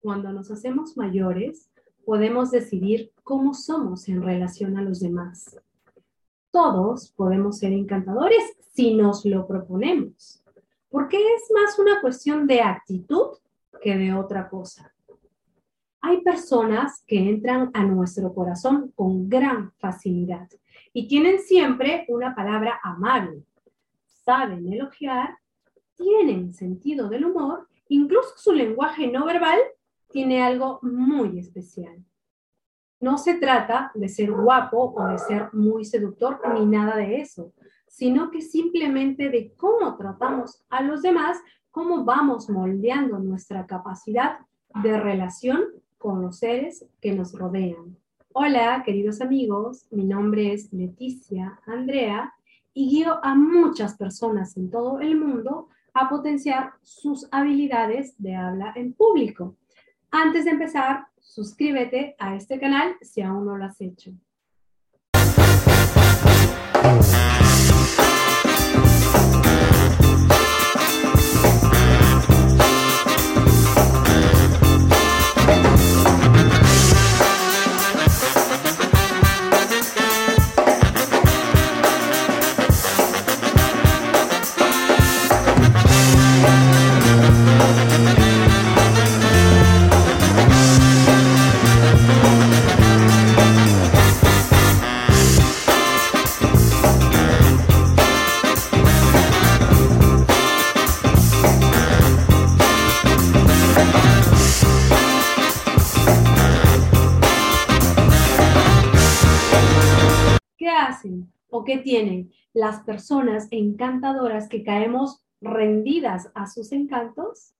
cuando nos hacemos mayores, podemos decidir cómo somos en relación a los demás. Todos podemos ser encantadores si nos lo proponemos, porque es más una cuestión de actitud que de otra cosa. Hay personas que entran a nuestro corazón con gran facilidad y tienen siempre una palabra amable. Saben elogiar, tienen sentido del humor, incluso su lenguaje no verbal tiene algo muy especial. No se trata de ser guapo o de ser muy seductor ni nada de eso, sino que simplemente de cómo tratamos a los demás, cómo vamos moldeando nuestra capacidad de relación con los seres que nos rodean. Hola, queridos amigos, mi nombre es Leticia Andrea y guío a muchas personas en todo el mundo a potenciar sus habilidades de habla en público. Antes de empezar, suscríbete a este canal si aún no lo has hecho. O qué tienen las personas encantadoras que caemos rendidas a sus encantos?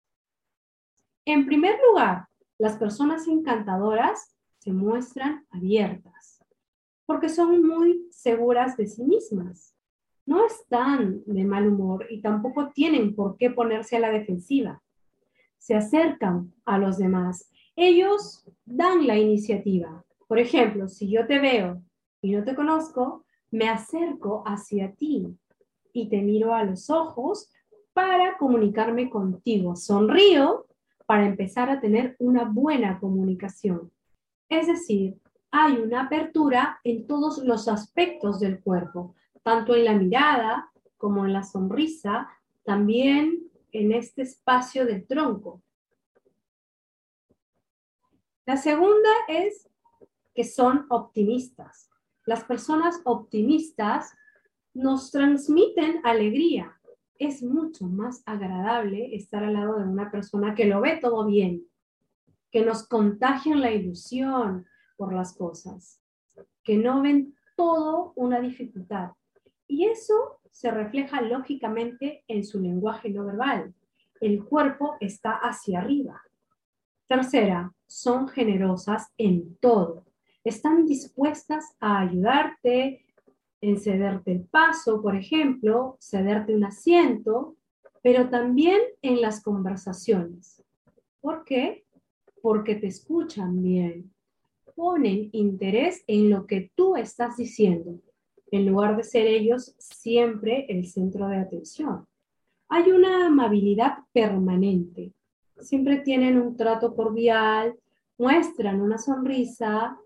En primer lugar, las personas encantadoras se muestran abiertas porque son muy seguras de sí mismas. No están de mal humor y tampoco tienen por qué ponerse a la defensiva. Se acercan a los demás. Ellos dan la iniciativa. Por ejemplo, si yo te veo y no te conozco, me acerco hacia ti y te miro a los ojos para comunicarme contigo. Sonrío para empezar a tener una buena comunicación. Es decir, hay una apertura en todos los aspectos del cuerpo, tanto en la mirada como en la sonrisa, también en este espacio del tronco. La segunda es que son optimistas. Las personas optimistas nos transmiten alegría. Es mucho más agradable estar al lado de una persona que lo ve todo bien, que nos contagian la ilusión por las cosas, que no ven todo una dificultad. Y eso se refleja lógicamente en su lenguaje no verbal. El cuerpo está hacia arriba. Tercera, son generosas en todo están dispuestas a ayudarte en cederte el paso, por ejemplo, cederte un asiento, pero también en las conversaciones. ¿Por qué? Porque te escuchan bien, ponen interés en lo que tú estás diciendo, en lugar de ser ellos siempre el centro de atención. Hay una amabilidad permanente, siempre tienen un trato cordial, muestran una sonrisa,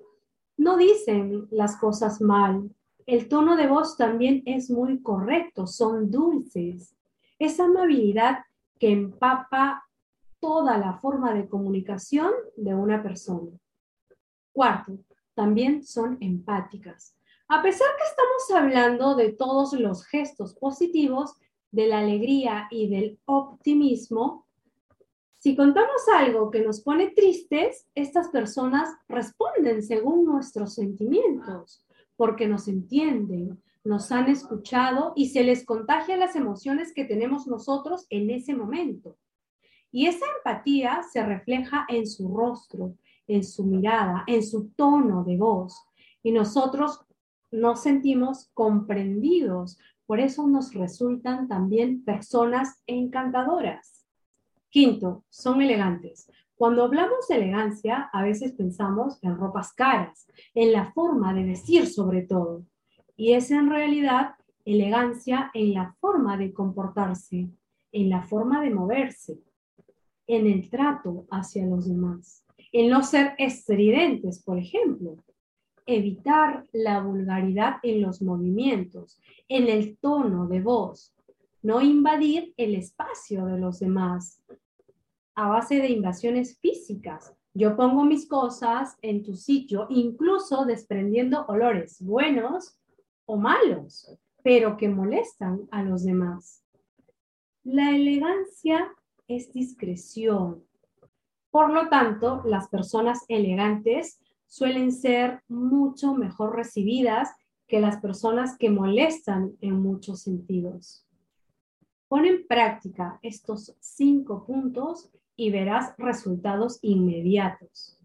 no dicen las cosas mal. El tono de voz también es muy correcto, son dulces. Esa amabilidad que empapa toda la forma de comunicación de una persona. Cuarto, también son empáticas. A pesar que estamos hablando de todos los gestos positivos, de la alegría y del optimismo, si contamos algo que nos pone tristes, estas personas responden según nuestros sentimientos, porque nos entienden, nos han escuchado y se les contagia las emociones que tenemos nosotros en ese momento. Y esa empatía se refleja en su rostro, en su mirada, en su tono de voz. Y nosotros nos sentimos comprendidos. Por eso nos resultan también personas encantadoras. Quinto, son elegantes. Cuando hablamos de elegancia, a veces pensamos en ropas caras, en la forma de vestir sobre todo. Y es en realidad elegancia en la forma de comportarse, en la forma de moverse. en el trato hacia los demás, en no ser estridentes, por ejemplo, evitar la vulgaridad en los movimientos, en el tono de voz, no invadir el espacio de los demás a base de invasiones físicas. Yo pongo mis cosas en tu sitio, incluso desprendiendo olores buenos o malos, pero que molestan a los demás. La elegancia es discreción. Por lo tanto, las personas elegantes suelen ser mucho mejor recibidas que las personas que molestan en muchos sentidos. Pon en práctica estos cinco puntos y verás resultados inmediatos.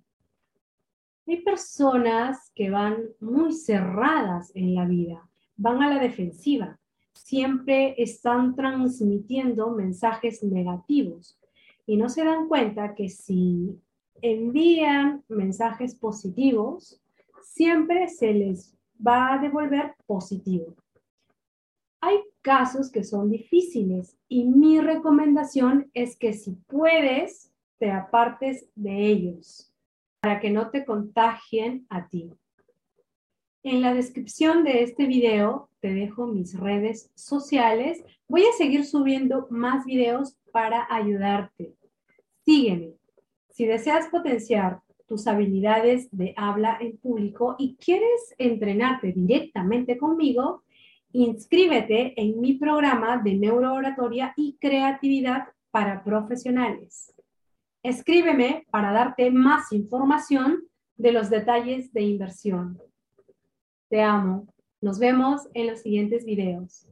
Hay personas que van muy cerradas en la vida, van a la defensiva, siempre están transmitiendo mensajes negativos y no se dan cuenta que si envían mensajes positivos, siempre se les va a devolver positivo. Hay casos que son difíciles y mi recomendación es que si puedes, te apartes de ellos para que no te contagien a ti. En la descripción de este video te dejo mis redes sociales. Voy a seguir subiendo más videos para ayudarte. Sígueme. Si deseas potenciar tus habilidades de habla en público y quieres entrenarte directamente conmigo, inscríbete en mi programa de neurooratoria y creatividad para profesionales. Escríbeme para darte más información de los detalles de inversión. Te amo. Nos vemos en los siguientes videos.